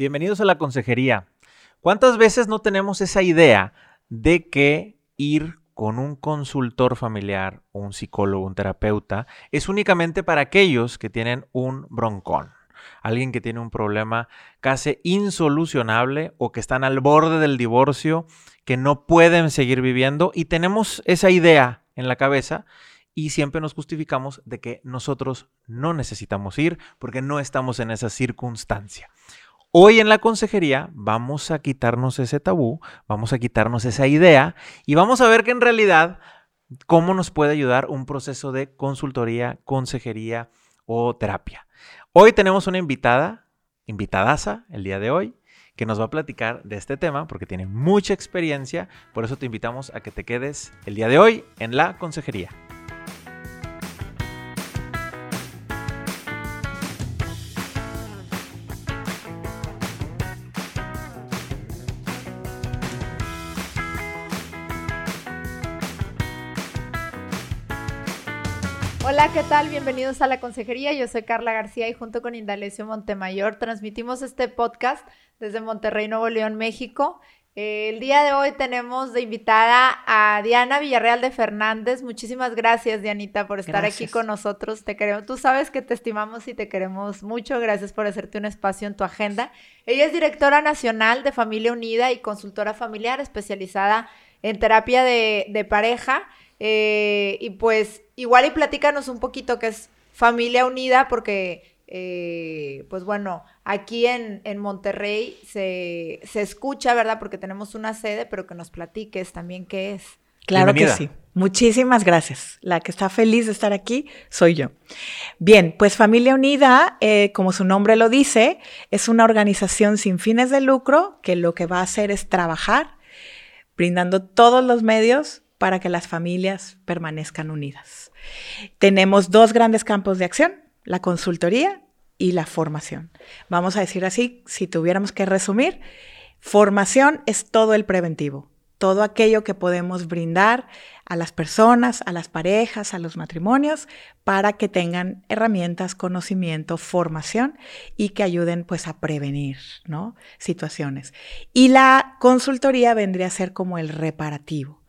Bienvenidos a la consejería. ¿Cuántas veces no tenemos esa idea de que ir con un consultor familiar, un psicólogo, un terapeuta, es únicamente para aquellos que tienen un broncón? Alguien que tiene un problema casi insolucionable o que están al borde del divorcio, que no pueden seguir viviendo y tenemos esa idea en la cabeza y siempre nos justificamos de que nosotros no necesitamos ir porque no estamos en esa circunstancia. Hoy en la consejería vamos a quitarnos ese tabú, vamos a quitarnos esa idea y vamos a ver que en realidad cómo nos puede ayudar un proceso de consultoría, consejería o terapia. Hoy tenemos una invitada, invitadaza el día de hoy, que nos va a platicar de este tema porque tiene mucha experiencia, por eso te invitamos a que te quedes el día de hoy en la consejería. Hola, ¿qué tal? Bienvenidos a la consejería. Yo soy Carla García y junto con Indalecio Montemayor transmitimos este podcast desde Monterrey, Nuevo León, México. El día de hoy tenemos de invitada a Diana Villarreal de Fernández. Muchísimas gracias, Dianita, por estar aquí con nosotros. Te queremos, tú sabes que te estimamos y te queremos mucho. Gracias por hacerte un espacio en tu agenda. Ella es directora nacional de Familia Unida y consultora familiar especializada en terapia de, de pareja. Eh, y pues igual y platícanos un poquito qué es Familia Unida, porque eh, pues bueno, aquí en, en Monterrey se, se, escucha, ¿verdad? Porque tenemos una sede, pero que nos platiques también qué es. Claro que sí. Muchísimas gracias. La que está feliz de estar aquí soy yo. Bien, pues Familia Unida, eh, como su nombre lo dice, es una organización sin fines de lucro que lo que va a hacer es trabajar brindando todos los medios para que las familias permanezcan unidas. Tenemos dos grandes campos de acción, la consultoría y la formación. Vamos a decir así, si tuviéramos que resumir, formación es todo el preventivo, todo aquello que podemos brindar a las personas, a las parejas, a los matrimonios, para que tengan herramientas, conocimiento, formación y que ayuden pues a prevenir, ¿no? Situaciones. Y la consultoría vendría a ser como el reparativo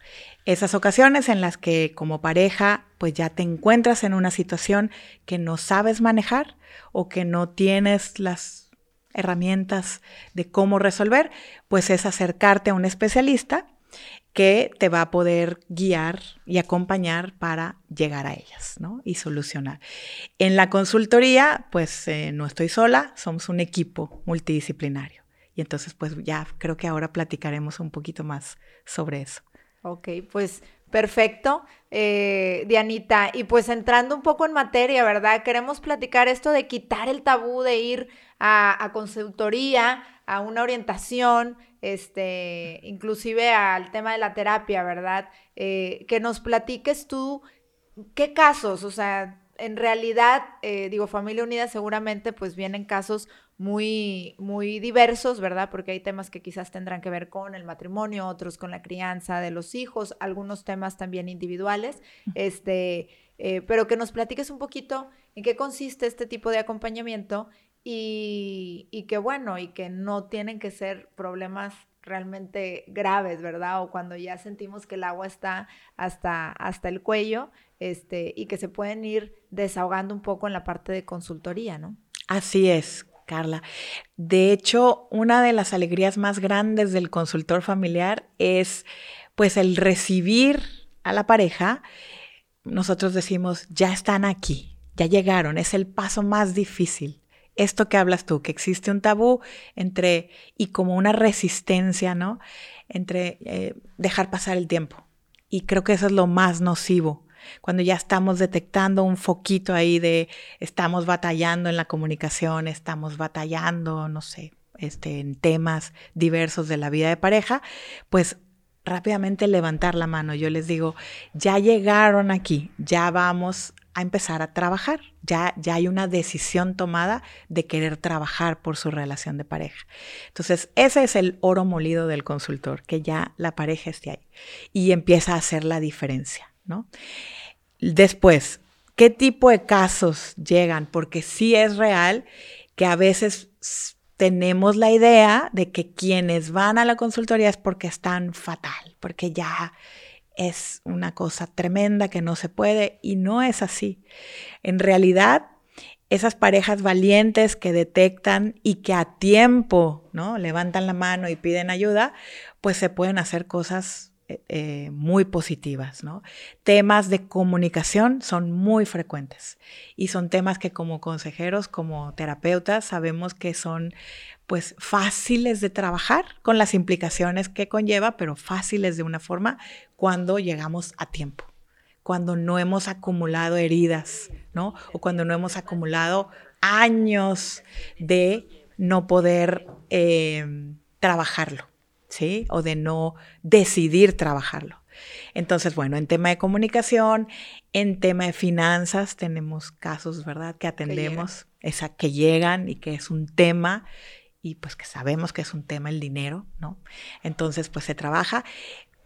esas ocasiones en las que como pareja pues ya te encuentras en una situación que no sabes manejar o que no tienes las herramientas de cómo resolver, pues es acercarte a un especialista que te va a poder guiar y acompañar para llegar a ellas ¿no? y solucionar. En la consultoría, pues eh, no estoy sola, somos un equipo multidisciplinario. Y entonces, pues ya creo que ahora platicaremos un poquito más sobre eso. Ok, pues perfecto, eh, Dianita. Y pues entrando un poco en materia, ¿verdad? Queremos platicar esto de quitar el tabú de ir a, consultoría, a una orientación, este, inclusive al tema de la terapia, ¿verdad? Eh, que nos platiques tú qué casos, o sea, en realidad, eh, digo, Familia Unida seguramente pues vienen casos muy, muy diversos, ¿verdad? Porque hay temas que quizás tendrán que ver con el matrimonio, otros con la crianza de los hijos, algunos temas también individuales, este, eh, pero que nos platiques un poquito en qué consiste este tipo de acompañamiento y, y que bueno, y que no tienen que ser problemas realmente graves, ¿verdad? O cuando ya sentimos que el agua está hasta, hasta el cuello, este, y que se pueden ir desahogando un poco en la parte de consultoría, ¿no? Así es, Carla. De hecho, una de las alegrías más grandes del consultor familiar es pues el recibir a la pareja. Nosotros decimos, ya están aquí, ya llegaron, es el paso más difícil. Esto que hablas tú, que existe un tabú entre, y como una resistencia, ¿no? Entre eh, dejar pasar el tiempo. Y creo que eso es lo más nocivo cuando ya estamos detectando un foquito ahí de estamos batallando en la comunicación, estamos batallando, no sé, este, en temas diversos de la vida de pareja, pues rápidamente levantar la mano. Yo les digo, ya llegaron aquí, ya vamos a empezar a trabajar. Ya, ya hay una decisión tomada de querer trabajar por su relación de pareja. Entonces, ese es el oro molido del consultor, que ya la pareja esté ahí y empieza a hacer la diferencia. ¿No? Después, ¿qué tipo de casos llegan? Porque sí es real que a veces tenemos la idea de que quienes van a la consultoría es porque están fatal, porque ya es una cosa tremenda que no se puede y no es así. En realidad, esas parejas valientes que detectan y que a tiempo, ¿no? Levantan la mano y piden ayuda, pues se pueden hacer cosas eh, eh, muy positivas, ¿no? Temas de comunicación son muy frecuentes y son temas que como consejeros, como terapeutas, sabemos que son pues fáciles de trabajar con las implicaciones que conlleva, pero fáciles de una forma cuando llegamos a tiempo cuando no hemos acumulado heridas, ¿no? O cuando no hemos acumulado años de no poder eh, trabajarlo, ¿sí? O de no decidir trabajarlo. Entonces, bueno, en tema de comunicación, en tema de finanzas, tenemos casos, ¿verdad? Que atendemos, esa, que llegan y que es un tema y pues que sabemos que es un tema el dinero, ¿no? Entonces, pues se trabaja.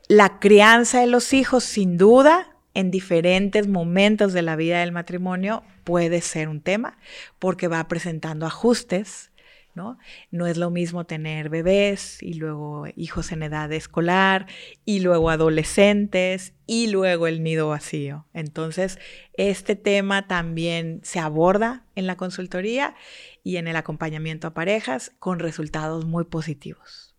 La crianza de los hijos, sin duda, en diferentes momentos de la vida del matrimonio puede ser un tema porque va presentando ajustes, ¿no? Es lo mismo tener bebés y luego hijos en edad escolar y luego adolescentes y luego el nido vacío. Entonces, este tema también se aborda en la consultoría y en el acompañamiento a parejas con resultados muy positivos.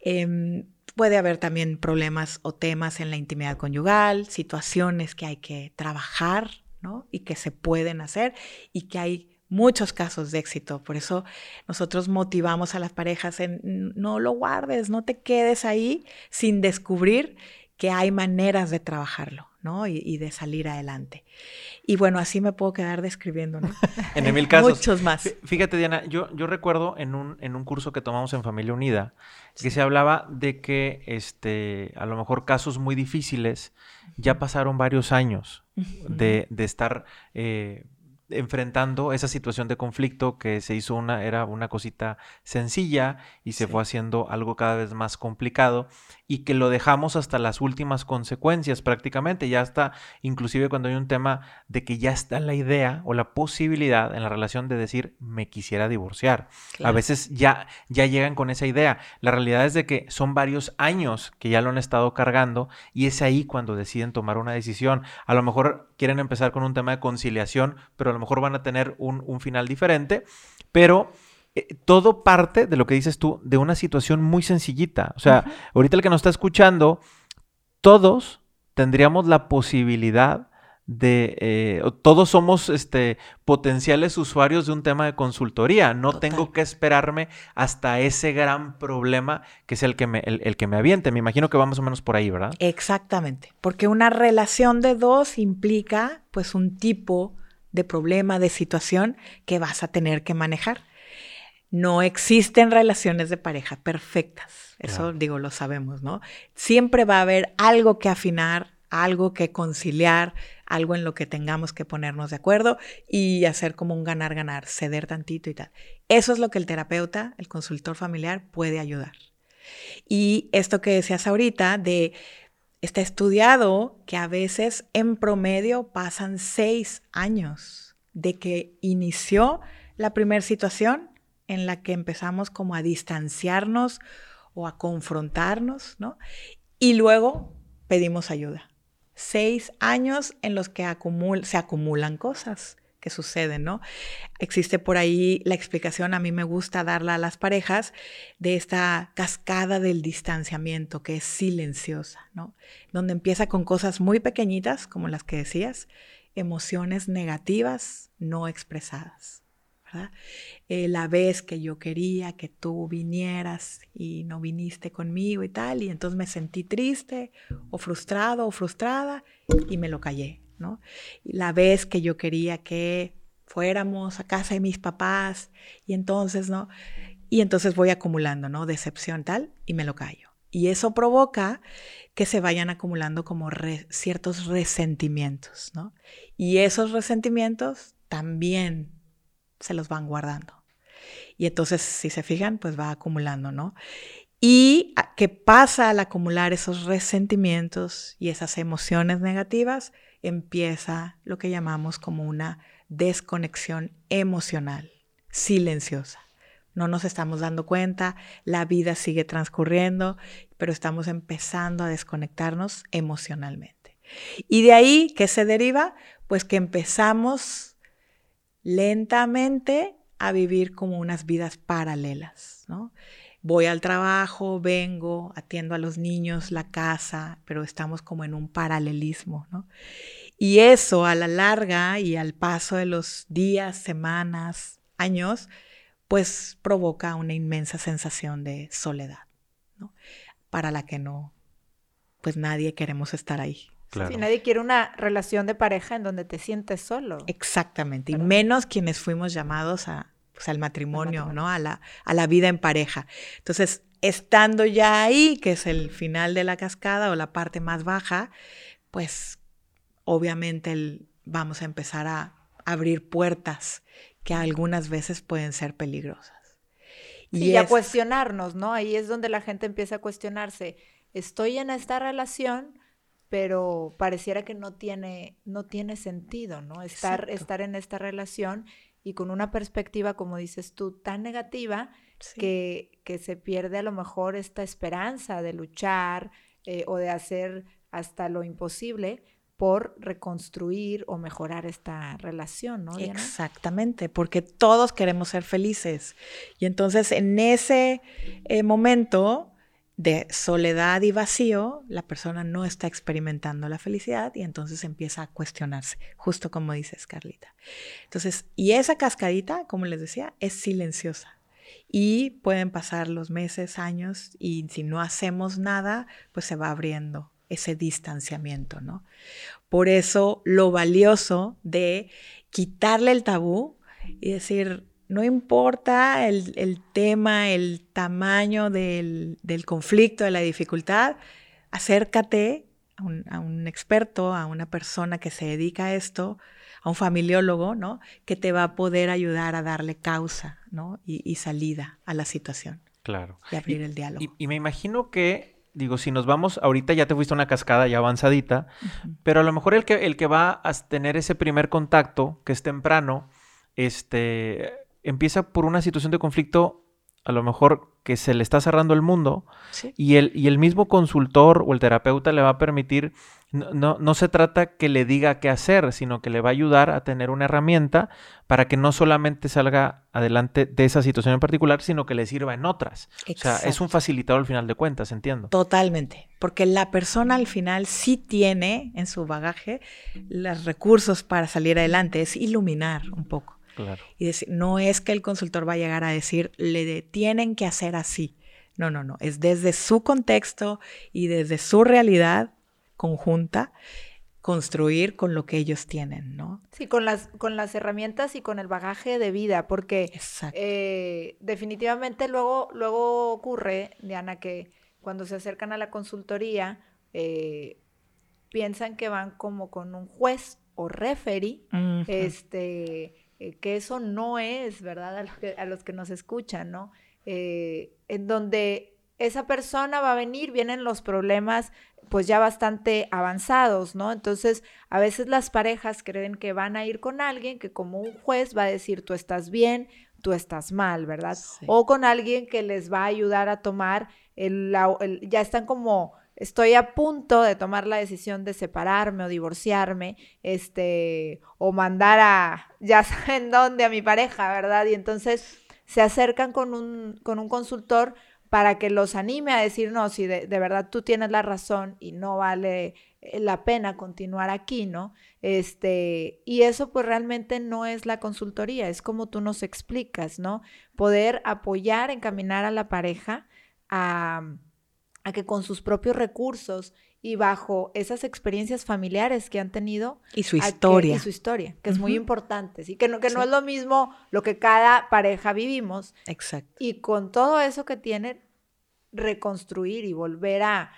Em, Puede haber también problemas o temas en la intimidad conyugal, situaciones que hay que trabajar, ¿no? Y que se pueden hacer y que hay muchos casos de éxito. Por eso nosotros motivamos a las parejas en no lo guardes, no te quedes ahí sin descubrir que hay maneras de trabajarlo, ¿no? Y, de salir adelante. Y bueno, así me puedo quedar describiendo, ¿no? en mil casos. Muchos más. Fíjate, Diana, yo, yo recuerdo en un, en un curso que tomamos en Familia Unida que se hablaba de que este, a lo mejor casos muy difíciles ya pasaron varios años de, de estar eh, enfrentando esa situación de conflicto que se hizo una, era una cosita sencilla y se fue haciendo algo cada vez más complicado y que lo dejamos hasta las últimas consecuencias prácticamente, ya está, inclusive cuando hay un tema de que ya está la idea o la posibilidad en la relación de decir me quisiera divorciar. A veces ya, ya llegan con esa idea. La realidad es de que son varios años que ya lo han estado cargando y es ahí cuando deciden tomar una decisión. A lo mejor quieren empezar con un tema de conciliación, pero a lo mejor van a tener un, un final diferente, pero eh, todo parte de lo que dices tú, de una situación muy sencillita. O sea, ahorita el que nos está escuchando, todos tendríamos la posibilidad de, eh, todos somos este, potenciales usuarios de un tema de consultoría. No tengo que esperarme hasta ese gran problema que es el que, me, el, que me aviente. Me imagino que va más o menos por ahí, ¿verdad? Exactamente, porque una relación de dos implica pues un tipo de problema, de situación que vas a tener que manejar. No existen relaciones de pareja perfectas. Eso, digo, lo sabemos, ¿no? Siempre va a haber algo que afinar, algo que conciliar, algo en lo que tengamos que ponernos de acuerdo y hacer como un ganar-ganar, ceder tantito y tal. Eso es lo que el terapeuta, el consultor familiar puede ayudar. Y esto que decías ahorita de, está estudiado que a veces en promedio pasan seis años de que inició la primera situación en la que empezamos como a distanciarnos o a confrontarnos, ¿no? Y luego pedimos ayuda. Seis años en los que se acumulan cosas que suceden, ¿no? Existe por ahí la explicación, a mí me gusta darla a las parejas, de esta cascada del distanciamiento que es silenciosa, ¿no? Donde empieza con cosas muy pequeñitas, como las que decías, emociones negativas no expresadas. Eh, la vez que yo quería que tú vinieras y no viniste conmigo y tal, y entonces me sentí triste o frustrado o frustrada y me lo callé, ¿no? La vez que yo quería que fuéramos a casa de mis papás y entonces, ¿no? Y entonces voy acumulando, ¿no? Decepción tal y me lo callo. Y eso provoca que se vayan acumulando como ciertos resentimientos, ¿no? Y esos resentimientos también se los van guardando. Y entonces, si se fijan, pues va acumulando, ¿no? Y ah, qué pasa al acumular esos resentimientos y esas emociones negativas, empieza lo que llamamos como una desconexión emocional, silenciosa. No nos estamos dando cuenta, la vida sigue transcurriendo, pero estamos empezando a desconectarnos emocionalmente. Y de ahí, ¿qué se deriva? Pues que empezamos lentamente a vivir como unas vidas paralelas, ¿no? Voy al trabajo, vengo, atiendo a los niños, la casa, pero estamos como en un paralelismo, ¿no? Y eso a la larga y al paso de los días, semanas, años, pues provoca una inmensa sensación de soledad, ¿no? Para la que no, pues nadie queremos estar ahí. Claro. nadie quiere una relación de pareja en donde te sientes solo. Exactamente, y menos quienes fuimos llamados a, pues, al matrimonio, ¿no? A la, a la vida en pareja. Entonces, estando ya ahí, que es el final de la cascada o la parte más baja, pues obviamente vamos a empezar a abrir puertas que algunas veces pueden ser peligrosas. y a cuestionarnos, ¿no? Ahí es donde la gente empieza a cuestionarse. Estoy en esta relación, pero pareciera que no tiene, no tiene sentido, ¿no? Estar, estar en esta relación y con una perspectiva, como dices tú, tan negativa que, que, se pierde a lo mejor esta esperanza de luchar eh, o de hacer hasta lo imposible por reconstruir o mejorar esta relación, ¿no? Exactamente, porque todos queremos ser felices. Y entonces en ese eh, momento de soledad y vacío, la persona no está experimentando la felicidad y entonces empieza a cuestionarse, justo como dices, Carlita. Entonces, y esa cascadita, como les decía, es silenciosa. Y pueden pasar los meses, años, y si no hacemos nada, pues se va abriendo ese distanciamiento, ¿no? Por eso lo valioso de quitarle el tabú y decir, no importa el, tema, el tamaño del, conflicto, de la dificultad, acércate a un, experto, a una persona que se dedica a esto, a un familiólogo, ¿no? Que te va a poder ayudar a darle causa, ¿no? Y, salida a la situación. Claro. Y abrir el diálogo. y me imagino que digo, si nos vamos, ahorita ya te fuiste a una cascada ya avanzadita, pero a lo mejor el que, el que va a tener ese primer contacto, que es temprano, este, empieza por una situación de conflicto, a lo mejor que se le está cerrando el mundo, y, el, y el mismo consultor o el terapeuta le va a permitir no, no, se trata que le diga qué hacer, sino que le va a ayudar a tener una herramienta para que no solamente salga adelante de esa situación en particular, sino que le sirva en otras. O sea, es un facilitador al final de cuentas, entiendo. Totalmente, porque la persona al final sí tiene en su bagaje los recursos para salir adelante, es iluminar un poco. Claro. Y decir, no es que el consultor va a llegar a decir, le tienen que hacer así. No, no, no, es desde su contexto y desde su realidad conjunta construir con lo que ellos tienen, ¿no? Sí, con las, con las herramientas y con el bagaje de vida, porque eh, definitivamente luego, luego ocurre, Diana, que cuando se acercan a la consultoría, eh, piensan que van como con un juez o referee, este, eh, que eso no es, ¿verdad? A, que, a los que nos escuchan, ¿no? en donde esa persona va a venir, vienen los problemas pues ya bastante avanzados, ¿no? Entonces, a veces las parejas creen que van a ir con alguien que como un juez va a decir tú estás bien, tú estás mal, ¿verdad? O con alguien que les va a ayudar a tomar el, ya están como estoy a punto de tomar la decisión de separarme o divorciarme, este, o mandar a, ya saben dónde, a mi pareja, ¿verdad? Y entonces se acercan con un, con un consultor para que los anime a decir, no, si de, verdad tú tienes la razón y no vale eh, la pena continuar aquí, ¿no? Este, y eso pues realmente no es la consultoría, es como tú nos explicas, ¿no? Poder apoyar, encaminar a la pareja a, a que con sus propios recursos y bajo esas experiencias familiares que han tenido. Y su historia. y su historia, que es muy importante. ¿sí? Que, no, que no es lo mismo lo que cada pareja vivimos. Exacto. Y con todo eso que tiene, reconstruir y volver a,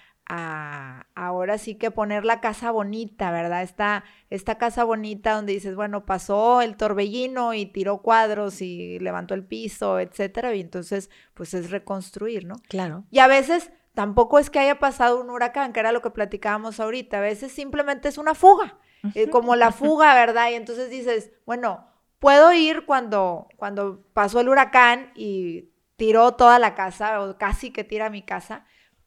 ahora sí que poner la casa bonita, ¿verdad? Esta, esta casa bonita donde dices, bueno, pasó el torbellino y tiró cuadros y levantó el piso, etcétera, y entonces, pues es reconstruir, ¿no? Claro. Y a veces tampoco es que haya pasado un huracán, que era lo que platicábamos ahorita, a veces simplemente es una fuga, eh, como la fuga, ¿verdad? Y entonces dices, bueno, puedo ir cuando, cuando pasó el huracán y tiró toda la casa o casi que tira mi casa,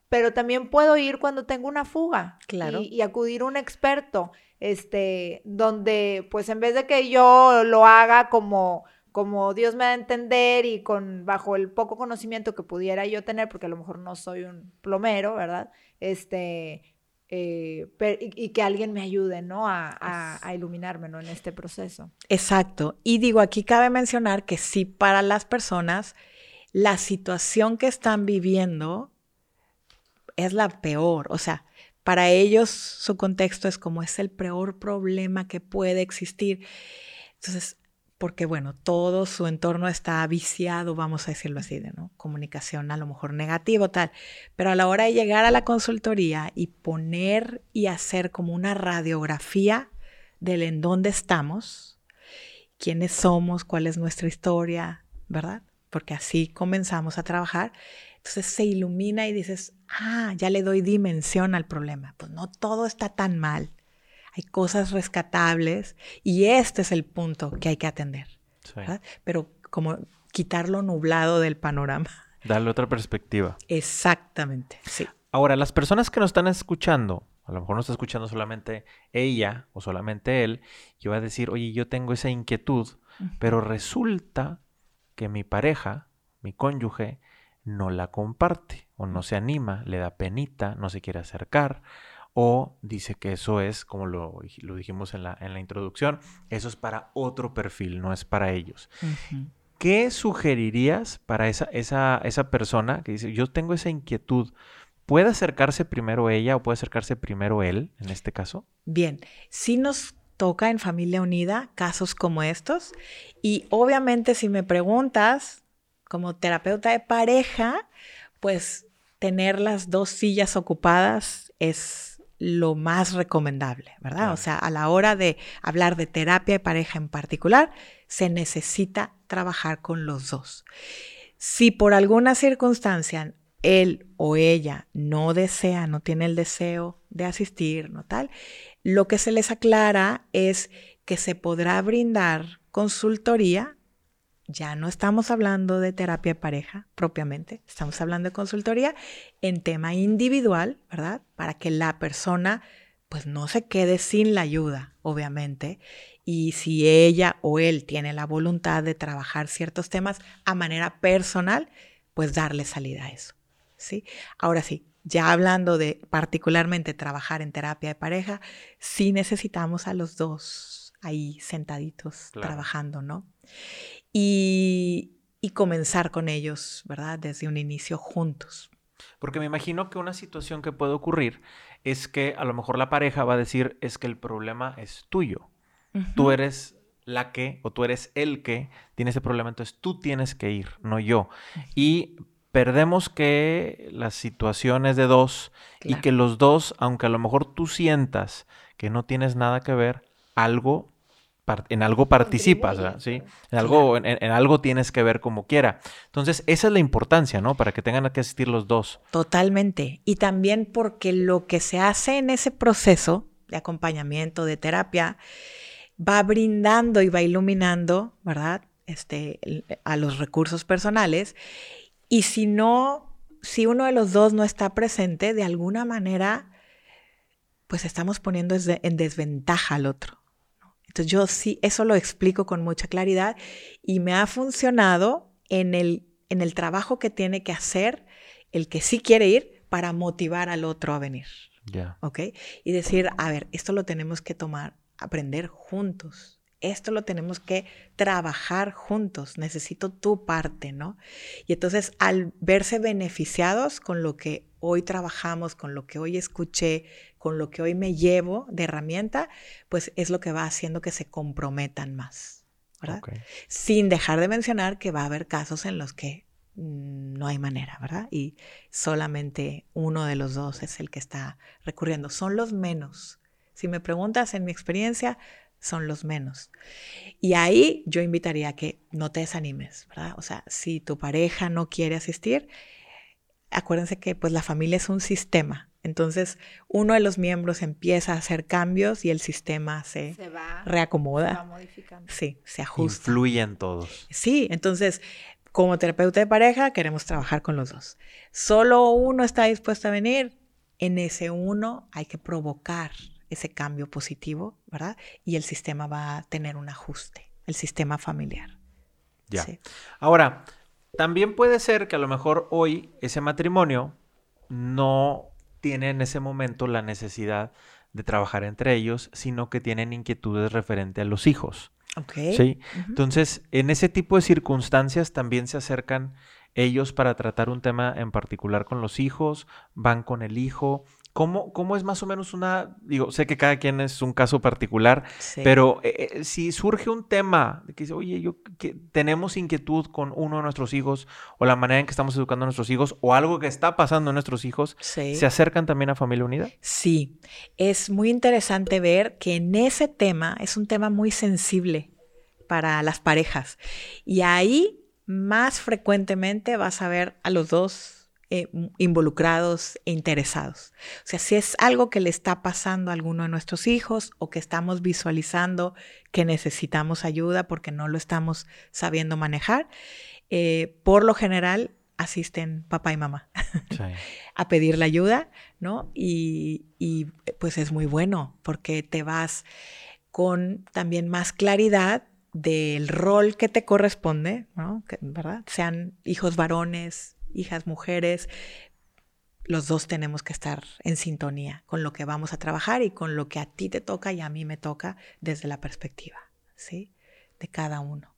pero también puedo ir cuando tengo una fuga claro. y, acudir a un experto, este, donde pues en vez de que yo lo haga como como Dios me da a entender y con bajo el poco conocimiento que pudiera yo tener, porque a lo mejor no soy un plomero, ¿verdad? Este, eh, y, que alguien me ayude, ¿no? A, a, iluminarme, ¿no? En este proceso. Exacto. Y digo, aquí cabe mencionar que sí, para las personas, la situación que están viviendo es la peor. O sea, para ellos su contexto es como es el peor problema que puede existir. Entonces, porque bueno, todo su entorno está viciado, vamos a decirlo así, de ¿no? comunicación a lo mejor negativo, tal. Pero a la hora de llegar a la consultoría y poner y hacer como una radiografía del en dónde estamos, quiénes somos, cuál es nuestra historia, ¿verdad? Porque así comenzamos a trabajar. Entonces se ilumina y dices, ah, ya le doy dimensión al problema. Pues no todo está tan mal hay cosas rescatables y este es el punto que hay que atender. Pero como quitar lo nublado del panorama. Darle otra perspectiva. Exactamente, sí. Ahora, las personas que nos están escuchando, a lo mejor no está escuchando solamente ella o solamente él, y va a decir, oye, yo tengo esa inquietud, pero resulta que mi pareja, mi cónyuge, no la comparte o no se anima, le da penita, no se quiere acercar o dice que eso es, como lo, dijimos en la, en la, introducción, eso es para otro perfil, no es para ellos. ¿Qué sugerirías para esa, esa, esa persona que dice, yo tengo esa inquietud? ¿Puede acercarse primero ella o puede acercarse primero él en este caso? Bien, si nos toca en familia unida casos como estos y obviamente si me preguntas como terapeuta de pareja, pues tener las dos sillas ocupadas es lo más recomendable, ¿verdad? O sea, a la hora de hablar de terapia de pareja en particular, se necesita trabajar con los dos. Si por alguna circunstancia él o ella no desea, no tiene el deseo de asistir, no tal, lo que se les aclara es que se podrá brindar consultoría ya no estamos hablando de terapia de pareja propiamente, estamos hablando de consultoría en tema individual, ¿verdad? Para que la persona pues no se quede sin la ayuda, obviamente, y si ella o él tiene la voluntad de trabajar ciertos temas a manera personal, pues darle salida a eso, ¿sí? Ahora sí, ya hablando de particularmente trabajar en terapia de pareja, sí necesitamos a los dos ahí sentaditos trabajando, ¿no? Y, comenzar con ellos, ¿verdad? Desde un inicio juntos. Porque me imagino que una situación que puede ocurrir es que a lo mejor la pareja va a decir es que el problema es tuyo. Tú eres la que o tú eres el que tiene ese problema, entonces tú tienes que ir, no yo. Y perdemos que las situaciones de dos y que los dos, aunque a lo mejor tú sientas que no tienes nada que ver, algo en algo participas, ¿sí? En algo, en, algo tienes que ver como quiera. Entonces, esa es la importancia, ¿no? Para que tengan que asistir los dos. Totalmente. Y también porque lo que se hace en ese proceso de acompañamiento, de terapia, va brindando y va iluminando, ¿verdad? Este, a los recursos personales. Y si no, si uno de los dos no está presente, de alguna manera, pues estamos poniendo en desventaja al otro. Entonces yo sí, eso lo explico con mucha claridad y me ha funcionado en el, en el trabajo que tiene que hacer el que sí quiere ir para motivar al otro a venir. Ya. ¿Ok? Y decir, a ver, esto lo tenemos que tomar, aprender juntos. Esto lo tenemos que trabajar juntos. Necesito tu parte, ¿no? Y entonces al verse beneficiados con lo que hoy trabajamos, con lo que hoy escuché, con lo que hoy me llevo de herramienta, pues es lo que va haciendo que se comprometan más, ¿verdad? Sin dejar de mencionar que va a haber casos en los que mm, no hay manera, ¿verdad? Y solamente uno de los dos es el que está recurriendo. Son los menos. Si me preguntas en mi experiencia, son los menos. Y ahí yo invitaría a que no te desanimes, ¿verdad? O sea, si tu pareja no quiere asistir, acuérdense que pues la familia es un sistema Entonces, uno de los miembros empieza a hacer cambios y el sistema se, reacomoda. Se va modificando. Sí, se ajusta. Influye en todos. Sí, entonces, como terapeuta de pareja, queremos trabajar con los dos. Solo uno está dispuesto a venir. En ese uno hay que provocar ese cambio positivo, ¿verdad? Y el sistema va a tener un ajuste, el sistema familiar. Ya. Ahora, también puede ser que a lo mejor hoy ese matrimonio no tiene en ese momento la necesidad de trabajar entre ellos, sino que tienen inquietudes referente a los hijos. Ok. Sí. Entonces, en ese tipo de circunstancias también se acercan ellos para tratar un tema en particular con los hijos, van con el hijo, ¿Cómo, ¿Cómo, es más o menos una, digo, sé que cada quien es un caso particular, pero eh, eh, si surge un tema de que dice, oye, yo que tenemos inquietud con uno de nuestros hijos o la manera en que estamos educando a nuestros hijos o algo que está pasando en nuestros hijos, ¿se acercan también a Familia Unida? Sí, es muy interesante ver que en ese tema es un tema muy sensible para las parejas. Y ahí más frecuentemente vas a ver a los dos eh, involucrados e interesados. O sea, si es algo que le está pasando a alguno de nuestros hijos o que estamos visualizando que necesitamos ayuda porque no lo estamos sabiendo manejar, eh, por lo general asisten papá y mamá a pedir la ayuda, ¿no? Y, y pues es muy bueno porque te vas con también más claridad del rol que te corresponde, ¿no? ¿verdad? Sean hijos varones, hijas, mujeres, los dos tenemos que estar en sintonía con lo que vamos a trabajar y con lo que a ti te toca y a mí me toca desde la perspectiva, ¿sí? De cada uno.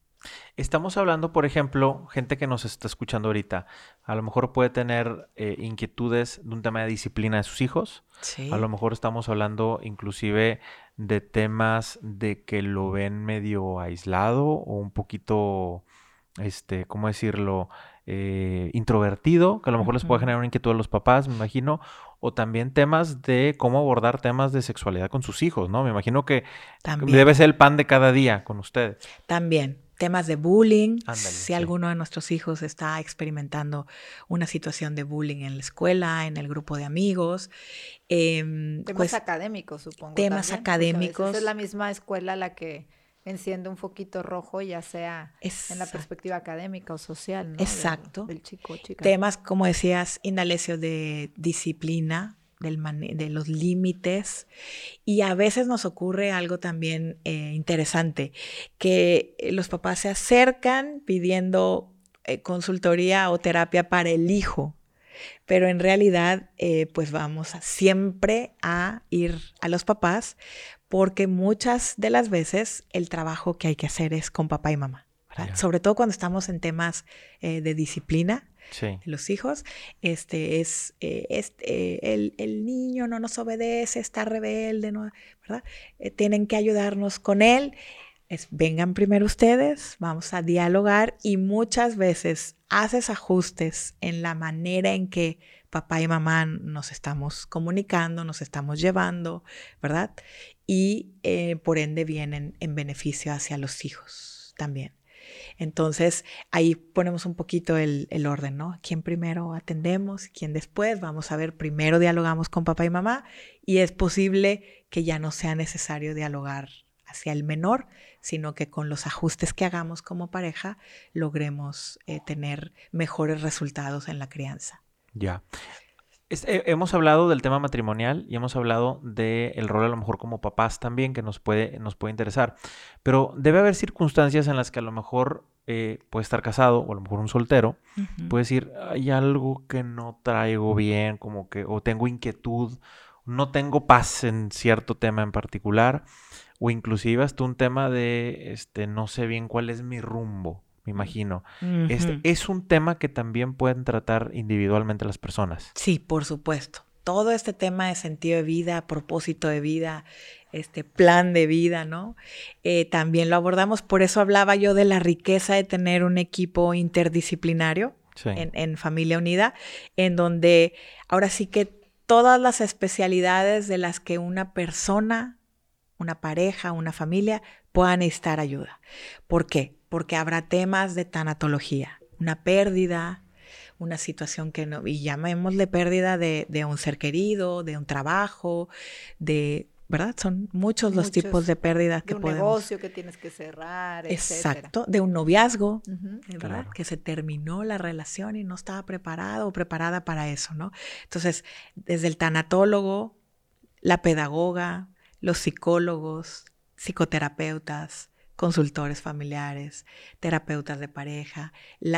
Estamos hablando, por ejemplo, gente que nos está escuchando ahorita, a lo mejor puede tener eh, inquietudes de un tema de disciplina de sus hijos. Sí. A lo mejor estamos hablando inclusive de temas de que lo ven medio aislado o un poquito, este, ¿cómo decirlo? Eh, introvertido, que a lo mejor les puede generar una inquietud a los papás, me imagino, o también temas de cómo abordar temas de sexualidad con sus hijos, ¿no? Me imagino que debe ser el pan de cada día con ustedes. También, temas de bullying, si alguno de nuestros hijos está experimentando una situación de bullying en la escuela, en el grupo de amigos. Em, temas pues, académicos, supongo. Temas académicos. Es la misma escuela la que enciende un foquito rojo, ya sea en la perspectiva académica o social. ¿no? Exacto. Del, chico chica. Temas, como decías, Indalecio, de disciplina, del de los límites. Y a veces nos ocurre algo también eh, interesante, que los papás se acercan pidiendo eh, consultoría o terapia para el hijo. Pero en realidad, eh, pues vamos siempre a ir a los papás porque muchas de las veces el trabajo que hay que hacer es con papá y mamá, Sobre todo cuando estamos en temas eh, de disciplina los hijos, este es, eh, este, el, niño no nos obedece, está rebelde, ¿no? ¿verdad? Eh, tienen que ayudarnos con él. Es, vengan primero ustedes, vamos a dialogar y muchas veces haces ajustes en la manera en que papá y mamá nos estamos comunicando, nos estamos llevando, ¿verdad? Y eh, por ende vienen en beneficio hacia los hijos también. Entonces ahí ponemos un poquito el, orden, ¿no? ¿Quién primero atendemos? ¿Quién después? Vamos a ver, primero dialogamos con papá y mamá y es posible que ya no sea necesario dialogar hacia el menor, sino que con los ajustes que hagamos como pareja logremos eh, tener mejores resultados en la crianza. Ya. Eh, hemos hablado del tema matrimonial y hemos hablado del rol a lo mejor como papás también que nos puede, nos puede interesar. Pero debe haber circunstancias en las que a lo mejor eh, puede estar casado o a lo mejor un soltero puede decir, hay algo que no traigo bien, como que, o tengo inquietud, no tengo paz en cierto tema en particular, o inclusive hasta un tema de, este, no sé bien cuál es mi rumbo me imagino. este, es un tema que también pueden tratar individualmente las personas. Sí, por supuesto. Todo este tema de sentido de vida, propósito de vida, este plan de vida, ¿no? Eh, también lo abordamos. Por eso hablaba yo de la riqueza de tener un equipo interdisciplinario en, en Familia Unida, en donde ahora sí que todas las especialidades de las que una persona, una pareja, una familia puedan necesitar ayuda. ¿Por qué? Porque habrá temas de tanatología, una pérdida, una situación que no, y llamémosle pérdida de, de un ser querido, de un trabajo, de ¿verdad? Son muchos, los tipos de pérdidas que podemos. De un negocio que tienes que cerrar, Exacto, de un noviazgo, ¿verdad? Que se terminó la relación y no estaba preparado o preparada para eso, ¿no? Entonces, desde el tanatólogo, la pedagoga, los psicólogos, psicoterapeutas, consultores familiares, terapeutas de pareja,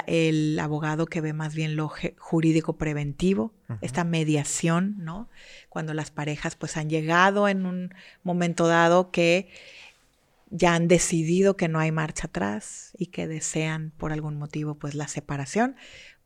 el abogado que ve más bien lo jurídico preventivo, esta mediación, ¿no? Cuando las parejas pues han llegado en un momento dado que ya han decidido que no hay marcha atrás y que desean por algún motivo pues la separación,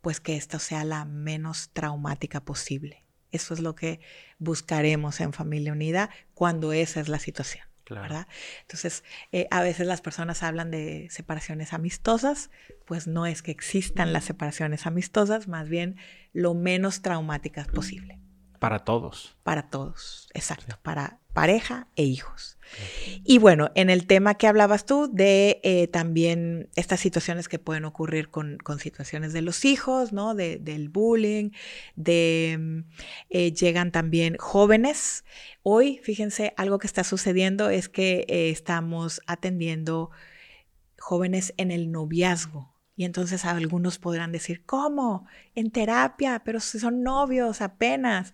pues que esto sea la menos traumática posible. Eso es lo que buscaremos en Familia Unida cuando esa es la situación. ¿Verdad? Entonces, eh, a veces las personas hablan de separaciones amistosas, pues no es que existan las separaciones amistosas, más bien lo menos traumáticas posible. Para todos. Para todos, exacto, para pareja e hijos. Y bueno, en el tema que hablabas tú de eh, también estas situaciones que pueden ocurrir con, situaciones de los hijos, ¿no? del bullying, de mm, eh, llegan también jóvenes. Hoy, fíjense, algo que está sucediendo es que eh, estamos atendiendo jóvenes en el noviazgo. Y entonces algunos podrán decir, ¿cómo? En terapia, pero si son novios apenas.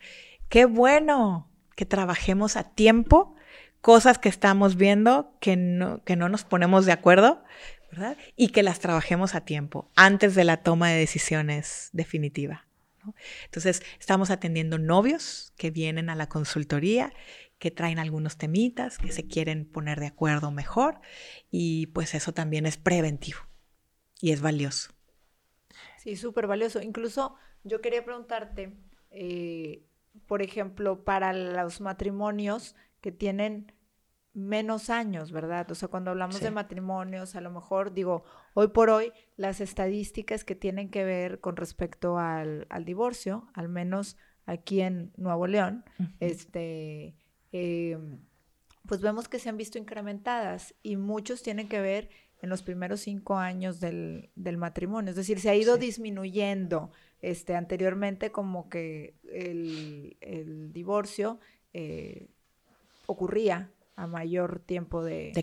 Qué bueno que trabajemos a tiempo cosas que estamos viendo que no, que no nos ponemos de acuerdo, ¿verdad? Y que las trabajemos a tiempo, antes de la toma de decisiones definitiva. Entonces, estamos atendiendo novios que vienen a la consultoría, que traen algunos temitas, que se quieren poner de acuerdo mejor, y pues eso también es preventivo y es valioso. Sí, súper valioso. Incluso yo quería preguntarte, eh, por ejemplo, para los matrimonios que tienen menos años, ¿verdad? O sea, cuando hablamos de matrimonios, a lo mejor digo, hoy por hoy, las estadísticas que tienen que ver con respecto al, divorcio, al menos aquí en Nuevo León, este, em, pues vemos que se han visto incrementadas y muchos tienen que ver en los primeros cinco años del, matrimonio. Es decir, se ha ido disminuyendo. Este, anteriormente como que el, divorcio eh, ocurría a mayor tiempo de,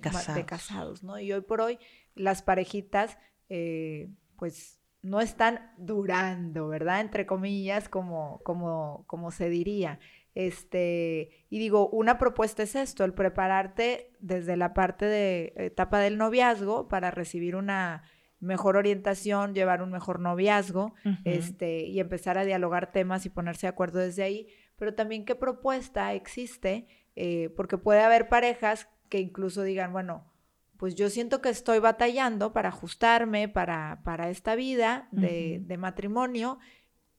casados. ¿no? Y hoy por hoy las parejitas, eh, pues no están durando, ¿verdad? Entre comillas, como, como, como se diría. Este, y digo, una propuesta es esto, el prepararte desde la parte de etapa del noviazgo para recibir una mejor orientación, llevar un mejor noviazgo, este, y empezar a dialogar temas y ponerse de acuerdo desde ahí, pero también qué propuesta existe, eh, porque puede haber parejas que incluso digan, bueno, pues yo siento que estoy batallando para ajustarme para, para esta vida de, de matrimonio,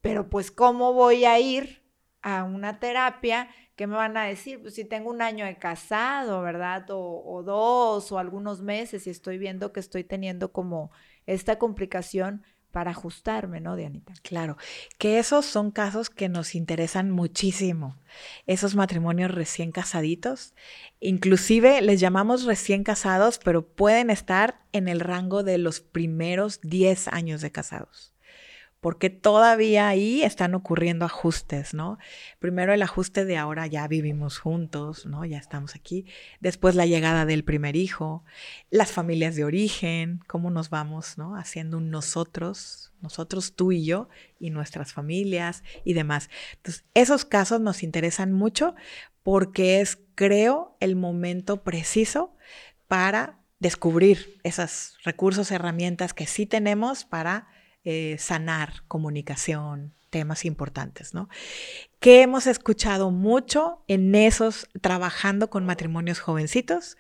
pero pues ¿cómo voy a ir a una terapia, ¿qué me van a decir? Pues si tengo un año de casado, ¿verdad? O, dos o algunos meses y estoy viendo que estoy teniendo como esta complicación para ajustarme, ¿no, Dianita? Claro, que esos son casos que nos interesan muchísimo. Esos matrimonios recién casaditos, inclusive les llamamos recién casados, pero pueden estar en el rango de los primeros 10 años de casados porque todavía ahí están ocurriendo ajustes, ¿no? Primero el ajuste de ahora ya vivimos juntos, ¿no? Ya estamos aquí. Después la llegada del primer hijo, las familias de origen, cómo nos vamos, ¿no? Haciendo un nosotros, nosotros tú y yo y nuestras familias y demás. Entonces, esos casos nos interesan mucho porque es, creo, el momento preciso para descubrir esos recursos, herramientas que sí tenemos para eh, sanar comunicación, temas importantes, ¿no? Que hemos escuchado mucho en esos, trabajando con matrimonios jovencitos,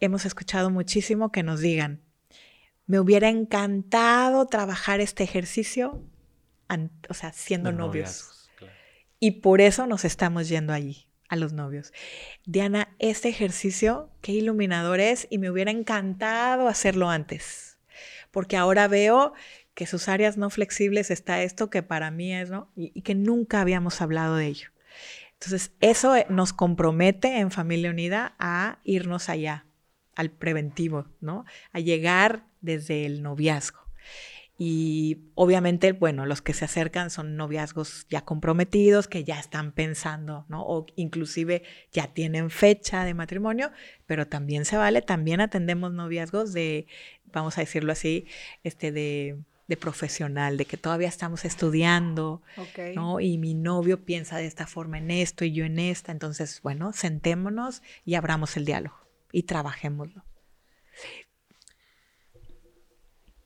hemos escuchado muchísimo que nos digan, me hubiera encantado trabajar este ejercicio, o sea, siendo novios. Y por eso nos estamos yendo allí, a los novios. Diana, este ejercicio, qué iluminador es y me hubiera encantado hacerlo antes, porque ahora veo que sus áreas no flexibles está esto que para mí es, ¿no? Y, que nunca habíamos hablado de ello. Entonces, eso eh, nos compromete en Familia Unida a irnos allá, al preventivo, ¿no? A llegar desde el noviazgo. Y obviamente, bueno, los que se acercan son noviazgos ya comprometidos, que ya están pensando, ¿no? O inclusive ya tienen fecha de matrimonio, pero también se vale, también atendemos noviazgos de, vamos a decirlo así, este de de profesional, de que todavía estamos estudiando, ¿no? Y mi novio piensa de esta forma en esto y yo en esta. Entonces, bueno, sentémonos y abramos el diálogo y trabajémoslo.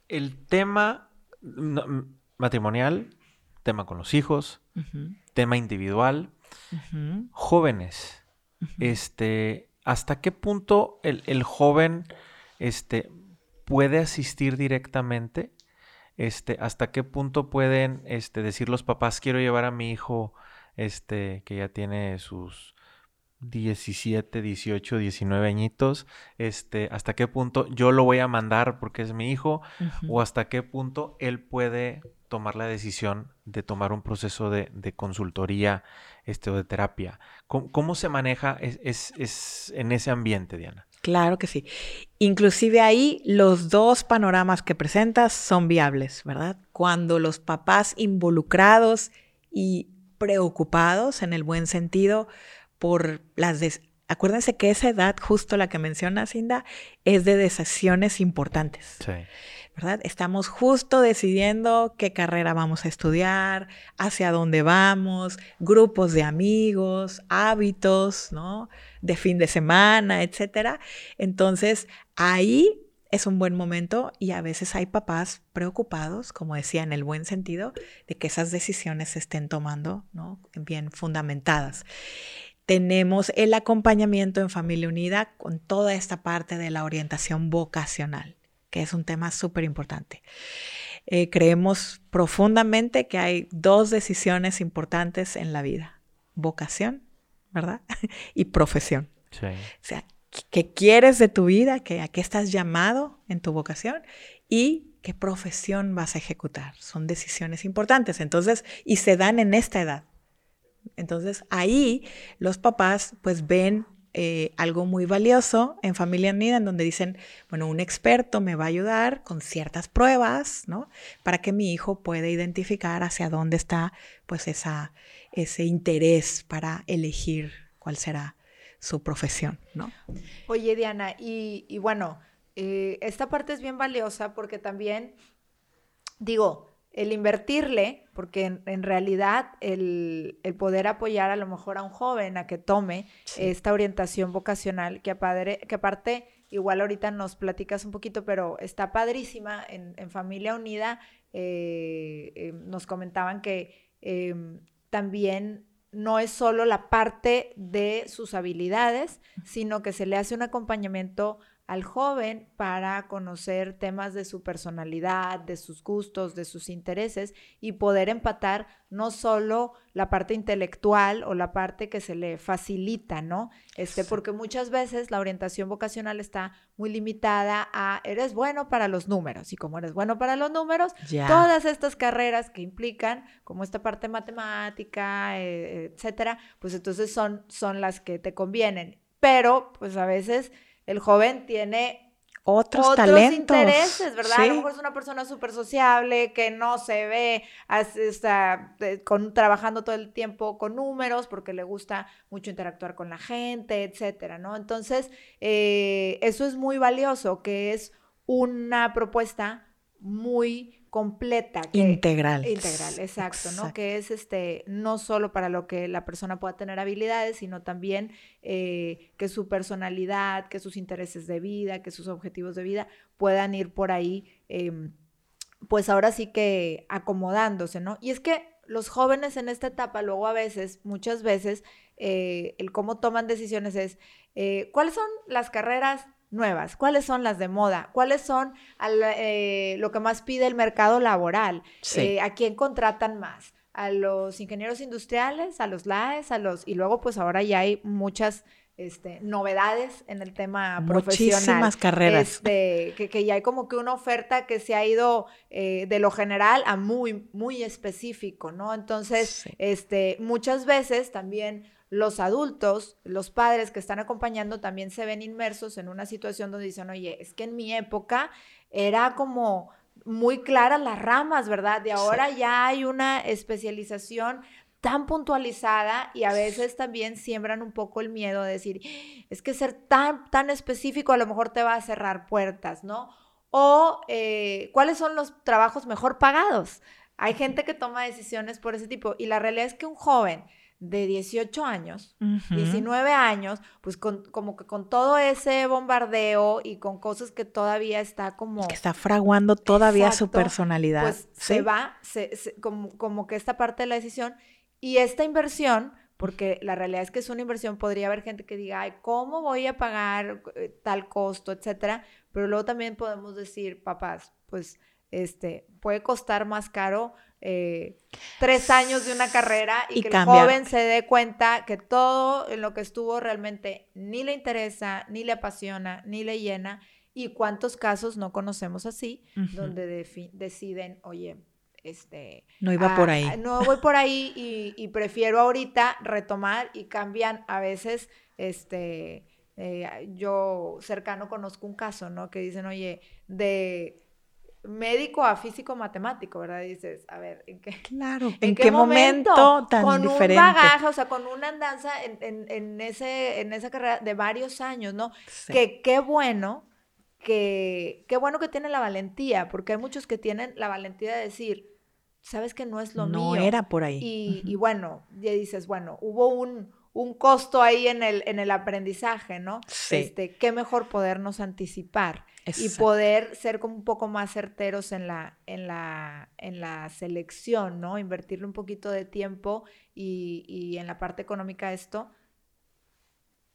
El tema matrimonial, tema con los hijos, tema individual, jóvenes, este, ¿hasta qué punto el, el joven este, puede asistir directamente este, hasta qué punto pueden este, decir los papás, quiero llevar a mi hijo este, que ya tiene sus 17, 18, 19 añitos, este, hasta qué punto yo lo voy a mandar porque es mi hijo, o hasta qué punto él puede tomar la decisión de tomar un proceso de, consultoría este, o de terapia. ¿Cómo, se maneja es, en ese ambiente, Diana? Claro que sí. Inclusive ahí los dos panoramas que presentas son viables, ¿verdad? Cuando los papás involucrados y preocupados en el buen sentido por las... Acuérdense que esa edad, justo la que menciona Cinda, es de decisiones importantes. Sí. ¿verdad? Estamos justo decidiendo qué carrera vamos a estudiar, hacia dónde vamos, grupos de amigos, hábitos, ¿no? De fin de semana, etcétera. Entonces, ahí es un buen momento y a veces hay papás preocupados, como decía, en el buen sentido, de que esas decisiones se estén tomando, ¿no? Bien fundamentadas. Tenemos el acompañamiento en Familia Unida con toda esta parte de la orientación vocacional que es un tema súper importante. Eh, creemos profundamente que hay dos decisiones importantes en la vida, vocación, ¿verdad? y profesión. O sea, ¿qué quieres de tu vida? ¿Qué, ¿A qué estás llamado en tu vocación? Y qué profesión vas a ejecutar. Son decisiones importantes. Entonces, y se dan en esta edad. Entonces, ahí los papás pues ven eh, algo muy valioso en Familia Unida, en donde dicen, bueno, un experto me va a ayudar con ciertas pruebas, ¿no? Para que mi hijo pueda identificar hacia dónde está, pues, esa, ese interés para elegir cuál será su profesión, ¿no? Oye, Diana, y, bueno, eh, esta parte es bien valiosa porque también, digo, el invertirle, porque en, realidad el, poder apoyar a lo mejor a un joven a que tome esta orientación vocacional, que, que aparte, igual ahorita nos platicas un poquito, pero está padrísima en, Familia Unida, eh, eh, nos comentaban que em, también no es solo la parte de sus habilidades, sino que se le hace un acompañamiento al joven para conocer temas de su personalidad, de sus gustos, de sus intereses y poder empatar no solo la parte intelectual o la parte que se le facilita, ¿no? Este, porque muchas veces la orientación vocacional está muy limitada a eres bueno para los números y como eres bueno para los números, todas estas carreras que implican como esta parte matemática, eh, etcétera, pues entonces son son las que te convienen, pero pues a veces el joven tiene otros, otros intereses, ¿verdad? A lo mejor es una persona súper sociable, que no se ve está, con, trabajando todo el tiempo con números porque le gusta mucho interactuar con la gente, etcétera, ¿no? Entonces, eh, eso es muy valioso, que es una propuesta muy completa. integral. Integral, exacto, ¿no? Que es este, no solo para lo que la persona pueda tener habilidades, sino también eh, que su personalidad, que sus intereses de vida, que sus objetivos de vida puedan ir por ahí, em, pues ahora sí que acomodándose, ¿no? Y es que los jóvenes en esta etapa, luego a veces, muchas veces, eh, el cómo toman decisiones es, eh, ¿cuáles son las carreras nuevas? ¿Cuáles son las de moda? ¿Cuáles son eh, lo que más pide el mercado laboral? Eh, ¿A quién contratan más? ¿A los ingenieros industriales? ¿A los LAES? ¿A los...? Y luego, pues ahora ya hay muchas... Este, novedades en el tema profesional. Muchísimas carreras. Este, que, ya hay como que una oferta que se ha ido eh, de lo general a muy, muy específico, ¿no? Entonces, este, muchas veces también los adultos, los padres que están acompañando también se ven inmersos en una situación donde dicen, oye, es que en mi época era como muy claras las ramas, ¿verdad? De ahora ya hay una especialización tan puntualizada y a veces también siembran un poco el miedo de decir, es que ser tan, tan específico a lo mejor te va a cerrar puertas, ¿no? O eh, cuáles son los trabajos mejor pagados. Hay gente que toma decisiones por ese tipo y la realidad es que un joven de 18 años, 19 años, pues con, como que con todo ese bombardeo y con cosas que todavía está como... que está fraguando todavía su personalidad. Pues se va, como, como que esta parte de la decisión y esta inversión, porque la realidad es que es una inversión, podría haber gente que diga, ay, ¿cómo voy a pagar eh, tal costo, etcétera? Pero luego también podemos decir, papás, pues este, puede costar más caro eh, tres años de una carrera y, que el joven se dé cuenta que todo en lo que estuvo realmente ni le interesa, ni le apasiona, ni le llena. Y cuántos casos no conocemos así, donde deciden, oye, este... No iba por ahí. no voy por ahí y, prefiero ahorita retomar y cambian a veces, este... Eh, yo cercano conozco un caso, ¿no? Que dicen, oye, de médico a físico matemático, ¿verdad? dices, a ver, ¿en qué, claro, ¿en, qué, momento, tan con diferente? un bagaje, o sea, con una andanza en, en, ese, en esa carrera de varios años, ¿no? Que qué bueno, que qué bueno que tiene la valentía, porque hay muchos que tienen la valentía de decir, sabes que no es lo mío. No era por ahí. Y, y bueno, ya dices, bueno, hubo un, un costo ahí en el, en el aprendizaje, ¿no? Sí. Este, qué mejor podernos anticipar y poder ser como un poco más certeros en la, en la, en la selección, ¿no? Invertirle un poquito de tiempo y, y en la parte económica esto,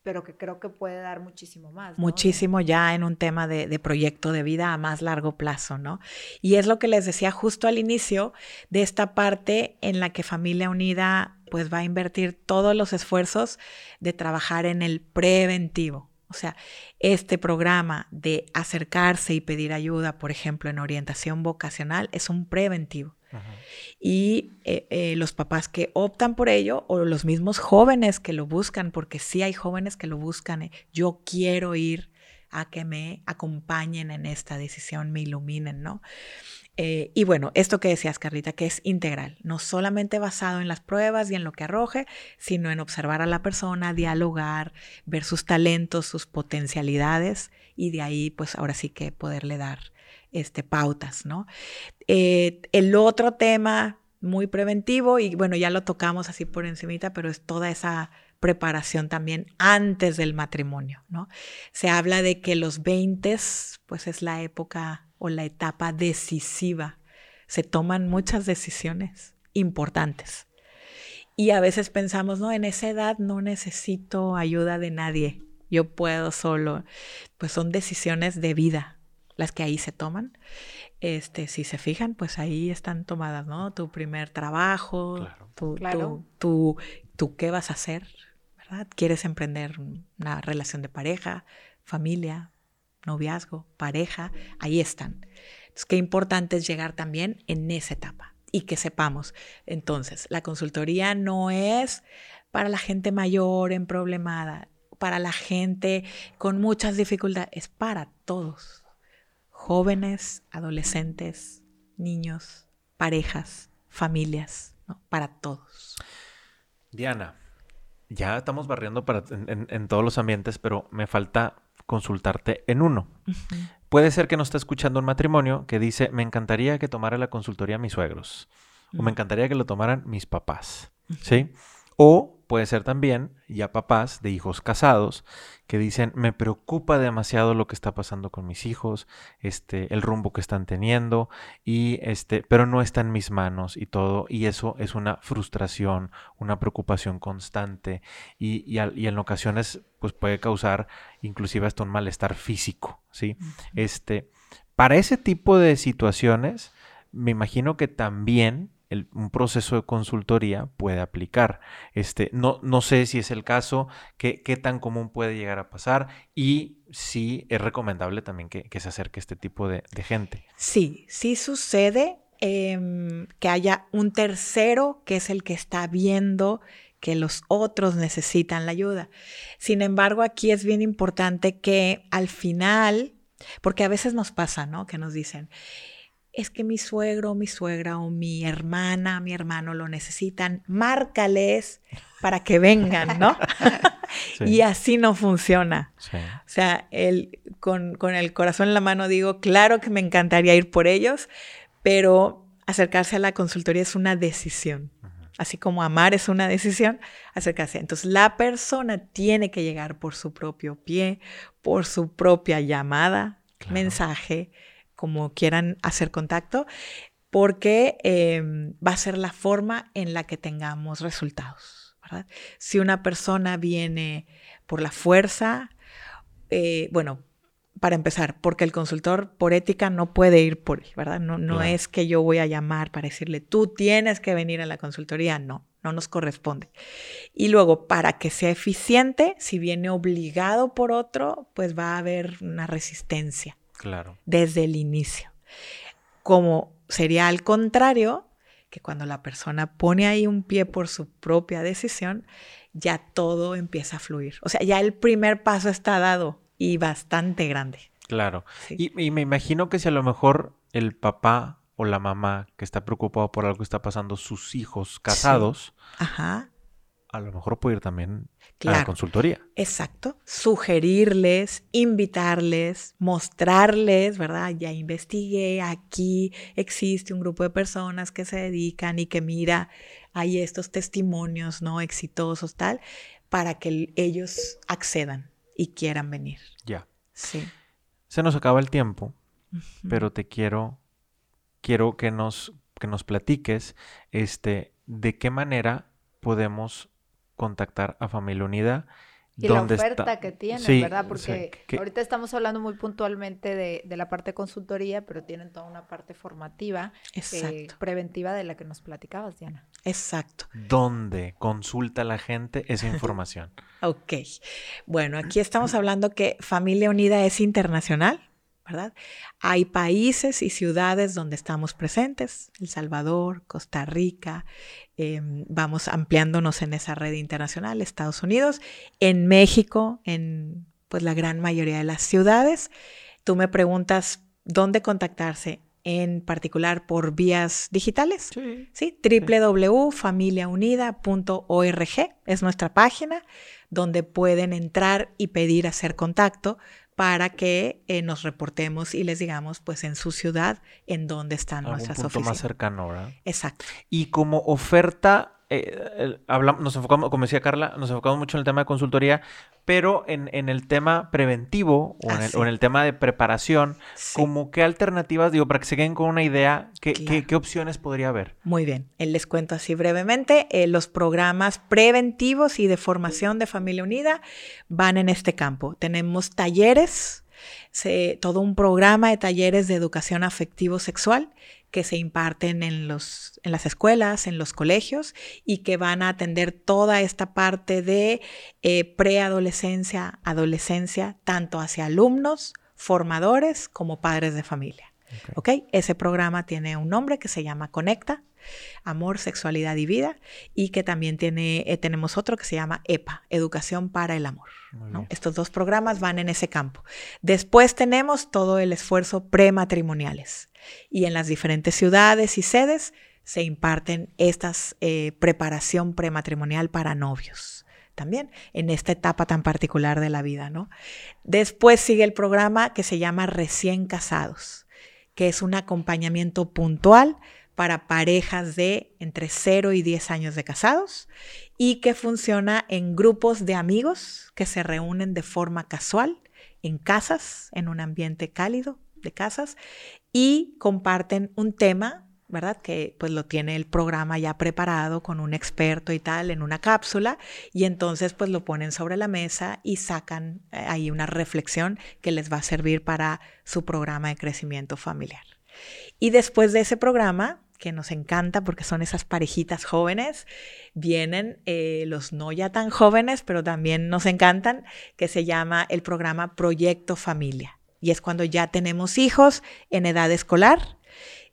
pero que creo que puede dar muchísimo más. Muchísimo ya en un tema de, de, proyecto de vida a más largo plazo, ¿no? Y es lo que les decía justo al inicio de esta parte en la que Familia Unida pues va a invertir todos los esfuerzos de trabajar en el preventivo. O sea, este programa de acercarse y pedir ayuda, por ejemplo, en orientación vocacional, es un preventivo. Y eh, eh, los papás que optan por ello o los mismos jóvenes que lo buscan, porque sí hay jóvenes que lo buscan, eh, yo quiero ir a que me acompañen en esta decisión, me iluminen, ¿no? Y bueno, esto que decías, Carlita, que es integral, no solamente basado en las pruebas y en lo que arroje, sino en observar a la persona, dialogar, ver sus talentos, sus potencialidades y de ahí, pues ahora sí que poderle dar este, pautas, ¿no? Eh, el otro tema muy preventivo, y bueno, ya lo tocamos así por encimita, pero es toda esa preparación también antes del matrimonio, ¿no? Se habla de que los 20 pues es la época o la etapa decisiva. Se toman muchas decisiones importantes. Y a veces pensamos, no, en esa edad no necesito ayuda de nadie, yo puedo solo. Pues son decisiones de vida las que ahí se toman. Este, si se fijan, pues ahí están tomadas, ¿no? Tu primer trabajo, Tu, tu, tu, qué vas a hacer, ¿verdad? ¿Quieres emprender una relación de pareja, familia, noviazgo, pareja, ahí están. Entonces, qué importante es llegar también en esa etapa y que sepamos. Entonces, la consultoría no es para la gente mayor, en problemada, para la gente con muchas dificultades, es para todos. Jóvenes, adolescentes, niños, parejas, familias, para todos. Diana, ya estamos barriendo para, en, todos los ambientes, pero me falta consultarte en uno. Puede ser que no esté escuchando un matrimonio que dice, me encantaría que tomara la consultoría mis suegros, o me encantaría que lo tomaran mis papás, ¿sí? O puede ser también ya papás de hijos casados que dicen, me preocupa demasiado lo que está pasando con mis hijos, este, el rumbo que están teniendo, y este, pero no está en mis manos y todo, y eso es una frustración, una preocupación constante, y, y, y en ocasiones pues puede causar inclusive hasta un malestar físico, ¿sí? Este, para ese tipo de situaciones, me imagino que también un proceso de consultoría puede aplicar. Este, no, no sé si es el caso, qué, qué tan común puede llegar a pasar y si es recomendable también que, se acerque este tipo de, gente. Sí, sí sucede em, que haya un tercero que es el que está viendo que los otros necesitan la ayuda. Sin embargo, aquí es bien importante que al final, porque a veces nos pasa, ¿no? Que nos dicen, es que mi suegro, mi suegra o mi hermana, mi hermano lo necesitan, márcales para que vengan, ¿no? Y así no funciona. O sea, el, con, con, el corazón en la mano digo, claro que me encantaría ir por ellos, pero acercarse a la consultoría es una decisión. Así como amar es una decisión, acercarse. Entonces, la persona tiene que llegar por su propio pie, por su propia llamada, mensaje, como quieran hacer contacto, porque em, va a ser la forma en la que tengamos resultados. Si una persona viene por la fuerza, eh, bueno, para empezar, porque el consultor por ética no puede ir por ahí, ¿verdad? No, no es que yo voy a llamar para decirle, tú tienes que venir a la consultoría, no, no nos corresponde. Y luego, para que sea eficiente, si viene obligado por otro, pues va a haber una resistencia. Claro. Desde el inicio. Como sería al contrario, que cuando la persona pone ahí un pie por su propia decisión, ya todo empieza a fluir. O sea, ya el primer paso está dado y bastante grande. Claro. Y, me imagino que si a lo mejor el papá o la mamá que está preocupado por algo que está pasando, sus hijos casados, Ajá a lo mejor puede ir también a la consultoría. Exacto. Sugerirles, invitarles, mostrarles, ¿verdad? Ya investigué, aquí existe un grupo de personas que se dedican y que mira, hay estos testimonios, ¿no? Exitosos, tal, para que ellos accedan y quieran venir. Ya. Sí. Se nos acaba el tiempo, pero te quiero, quiero que nos, que nos platiques, este, de qué manera podemos contactar a Familia Unida. Y la oferta que tienen, ¿verdad? Porque ahorita estamos hablando muy puntualmente de, la parte consultoría, pero tienen toda una parte formativa, eh, preventiva de la que nos platicabas, Diana. Exacto. ¿Dónde consulta la gente esa información? ok. Bueno, aquí estamos hablando que Familia Unida es internacional. ¿Verdad? Hay países y ciudades donde estamos presentes, El Salvador, Costa Rica, em, vamos ampliándonos en esa red internacional, Estados Unidos, en México, en pues la gran mayoría de las ciudades. Tú me preguntas dónde contactarse en particular por vías digitales. Sí. ¿sí? www.familiaunida.org es nuestra página donde pueden entrar y pedir hacer contacto para que eh, nos reportemos y les digamos, pues, en su ciudad, en dónde están nuestras punto oficinas. más cercano, ¿verdad? Exacto. Y como oferta, eh, hablamos, nos enfocamos, como decía Carla, nos enfocamos mucho en el tema de consultoría, pero en, el tema preventivo o, en el, tema de preparación, como qué alternativas, digo, para que se queden con una idea, ¿qué, qué, opciones podría haber? Muy bien, eh, les cuento así brevemente, eh, los programas preventivos y de formación de familia unida van en este campo. Tenemos talleres, todo un programa de talleres de educación afectivo sexual que se imparten en, los, en las escuelas, en los colegios y que van a atender toda esta parte de eh, preadolescencia, adolescencia, tanto hacia alumnos, formadores como padres de familia. Okay. Ese programa tiene un nombre que se llama Conecta, Amor, Sexualidad y Vida, y que también tiene, eh, tenemos otro que se llama EPA, Educación para el Amor. Estos dos programas van en ese campo. Después tenemos todo el esfuerzo prematrimoniales y en las diferentes ciudades y sedes se imparten estas eh, preparación prematrimonial para novios también en esta etapa tan particular de la vida, ¿no? Después sigue el programa que se llama Recién Casados, que es un acompañamiento puntual para parejas de entre 0 y 10 años de casados y que funciona en grupos de amigos que se reúnen de forma casual en casas, en un ambiente cálido de casas y comparten un tema, ¿verdad? Que pues lo tiene el programa ya preparado con un experto y tal en una cápsula y entonces pues lo ponen sobre la mesa y sacan eh, ahí una reflexión que les va a servir para su programa de crecimiento familiar. Y después de ese programa, que nos encanta porque son esas parejitas jóvenes, vienen eh, los no ya tan jóvenes, pero también nos encantan, que se llama el programa Proyecto Familia. Y es cuando ya tenemos hijos en edad escolar,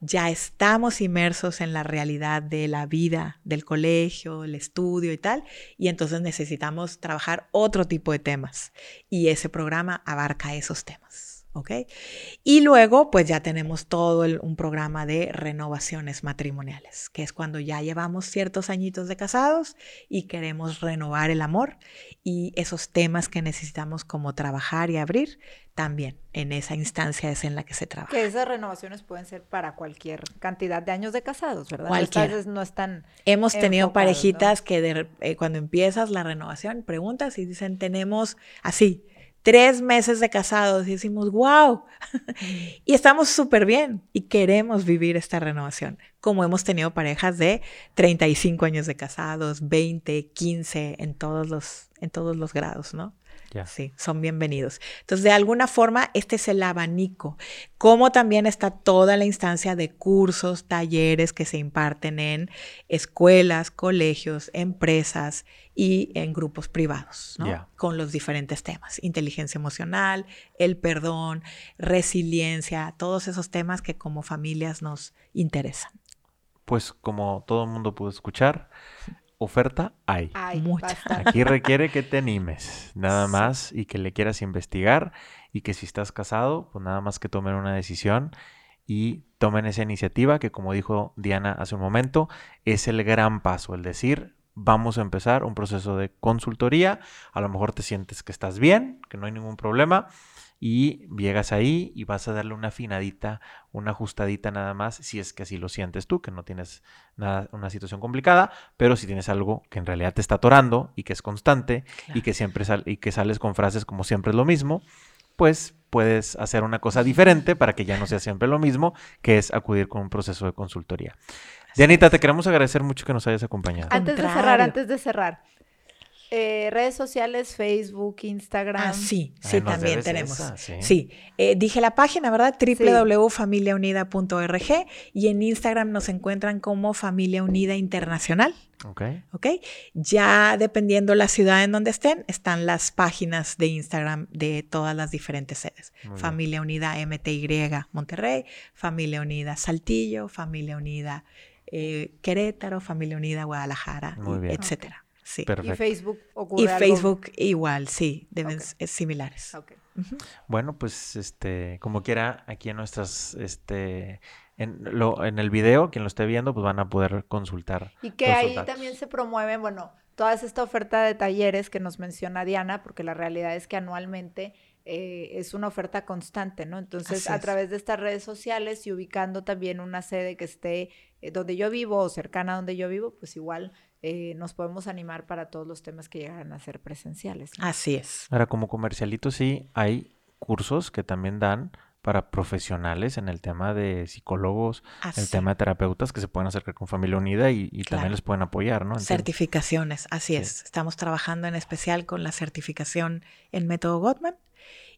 ya estamos inmersos en la realidad de la vida, del colegio, el estudio y tal, y entonces necesitamos trabajar otro tipo de temas. Y ese programa abarca esos temas. ¿Ok? Y luego, pues ya tenemos todo un programa de renovaciones matrimoniales, que es cuando ya llevamos ciertos añitos de casados y queremos renovar el amor y esos temas que necesitamos como trabajar y abrir, también en esa instancia es en la que se trabaja. Que esas renovaciones pueden ser para cualquier cantidad de años de casados, ¿verdad? Cualquiera. no están. Hemos tenido parejitas que eh, cuando empiezas la renovación preguntas y dicen tenemos así tres meses de casados y decimos, wow, y estamos súper bien y queremos vivir esta renovación, como hemos tenido parejas de 35 años de casados, 20, 15, en todos los, en todos los grados, ¿no? Sí, son bienvenidos. Entonces, de alguna forma, este es el abanico. Como también está toda la instancia de cursos, talleres que se imparten en escuelas, colegios, empresas y en grupos privados, ¿no? Con los diferentes temas. Inteligencia emocional, el perdón, resiliencia, todos esos temas que como familias nos interesan. Pues como todo el mundo pudo escuchar, oferta hay. Hay mucha. Aquí requiere que te animes, nada más, y que le quieras investigar, y que si estás casado, pues nada más que tomen una decisión y tomen esa iniciativa que, como dijo Diana hace un momento, es el gran paso, el decir, vamos a empezar un proceso de consultoría, a lo mejor te sientes que estás bien, que no hay ningún problema, y llegas ahí y vas a darle una afinadita, una ajustadita nada más, si es que así lo sientes tú, que no tienes nada, una situación complicada, pero si tienes algo que en realidad te está atorando y que es constante y que siempre y que sales con frases como siempre es lo mismo, pues puedes hacer una cosa diferente para que ya no sea siempre lo mismo, que es acudir con un proceso de consultoría. Dianita, te queremos agradecer mucho que nos hayas acompañado. Antes de cerrar, antes de cerrar, eh, redes sociales, Facebook, Instagram. Ah, sí, sí, también tenemos. sí, eh, dije la página, ¿verdad? www.familiaunida.org y en Instagram nos encuentran como Familia Unida Internacional. Ok. Ok. Ya dependiendo la ciudad en donde estén, están las páginas de Instagram de todas las diferentes sedes. Familia Unida MTY Monterrey, Familia Unida Saltillo, Familia Unida eh, Querétaro, Familia Unida Guadalajara, etcétera. Sí. Y Facebook ocurre Y Facebook igual, sí, deben ser similares. Bueno, pues este, como quiera, aquí en nuestras, este, en, lo, en el video, quien lo esté viendo, pues van a poder consultar. Y que ahí también se promueven, bueno, toda esta oferta de talleres que nos menciona Diana, porque la realidad es que anualmente eh, es una oferta constante, ¿no? Entonces, a través de estas redes sociales y ubicando también una sede que esté eh, donde yo vivo o cercana a donde yo vivo, pues igual eh, nos podemos animar para todos los temas que llegan a ser presenciales. Así es. Ahora, como comercialito, sí, hay cursos que también dan para profesionales en el tema de psicólogos, en el tema de terapeutas que se pueden acercar con Familia Unida y, también les pueden apoyar, ¿no? Certificaciones, así es. Estamos trabajando en especial con la certificación en método Gottman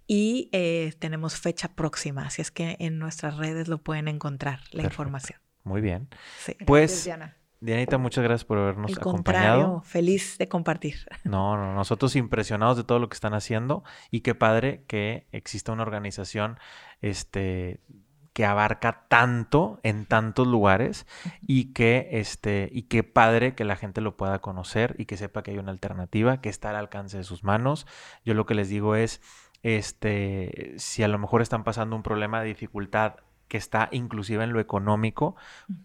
y eh, tenemos fecha próxima, así es que en nuestras redes lo pueden encontrar la información. Muy bien. Pues, Dianita, muchas gracias por habernos El acompañado. Feliz de compartir. No, no, nosotros impresionados de todo lo que están haciendo y qué padre que exista una organización este que abarca tanto en tantos lugares y que este y qué padre que la gente lo pueda conocer y que sepa que hay una alternativa que está al alcance de sus manos. Yo lo que les digo es este si a lo mejor están pasando un problema de dificultad que está inclusive en lo económico,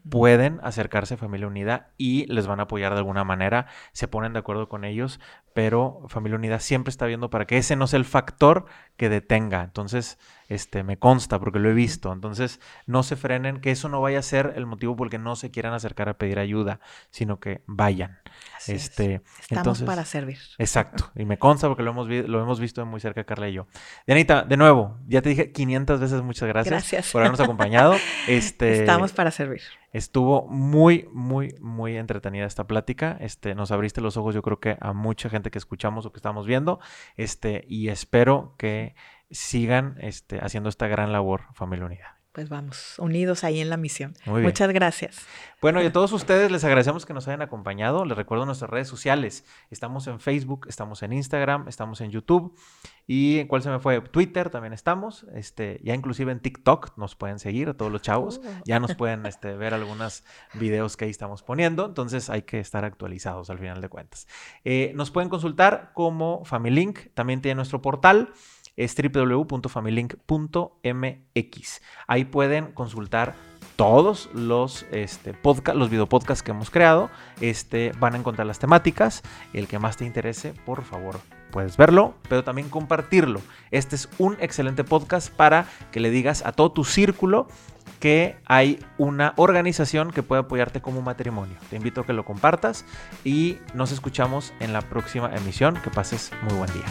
pueden acercarse a Familia Unida y les van a apoyar de alguna manera, se ponen de acuerdo con ellos, pero Familia Unida siempre está viendo para que ese no sea el factor que detenga. Entonces, este, me consta porque lo he visto. Entonces, no se frenen, que eso no vaya a ser el motivo por el que no se quieran acercar a pedir ayuda, sino que vayan. este, Estamos para servir. Exacto. Y me consta porque lo hemos, lo hemos visto de muy cerca, Carla y yo. Dianita, de nuevo, ya te dije 500 veces muchas gracias, gracias. por habernos acompañado. Este, Estamos para servir. Estuvo muy, muy, muy entretenida esta plática. Este, nos abriste los ojos, yo creo que a mucha gente que escuchamos o que estamos viendo. Este, y espero que sigan este, haciendo esta gran labor, Familia Unida pues vamos, unidos ahí en la misión. Muchas gracias. Bueno, y a todos ustedes les agradecemos que nos hayan acompañado. Les recuerdo nuestras redes sociales. Estamos en Facebook, estamos en Instagram, estamos en YouTube. ¿Y en cuál se me fue? Twitter también estamos. Este, ya inclusive en TikTok nos pueden seguir a todos los chavos. Oh. Ya nos pueden este, ver algunos videos que ahí estamos poniendo. Entonces hay que estar actualizados al final de cuentas. Eh, nos pueden consultar como FamilyLink. También tiene nuestro portal es www.familylink.mx. Ahí pueden consultar todos los, este, podcast, los videopodcasts que hemos creado. Este, van a encontrar las temáticas. El que más te interese, por favor, puedes verlo, pero también compartirlo. Este es un excelente podcast para que le digas a todo tu círculo que hay una organización que puede apoyarte como matrimonio. Te invito a que lo compartas y nos escuchamos en la próxima emisión. Que pases muy buen día.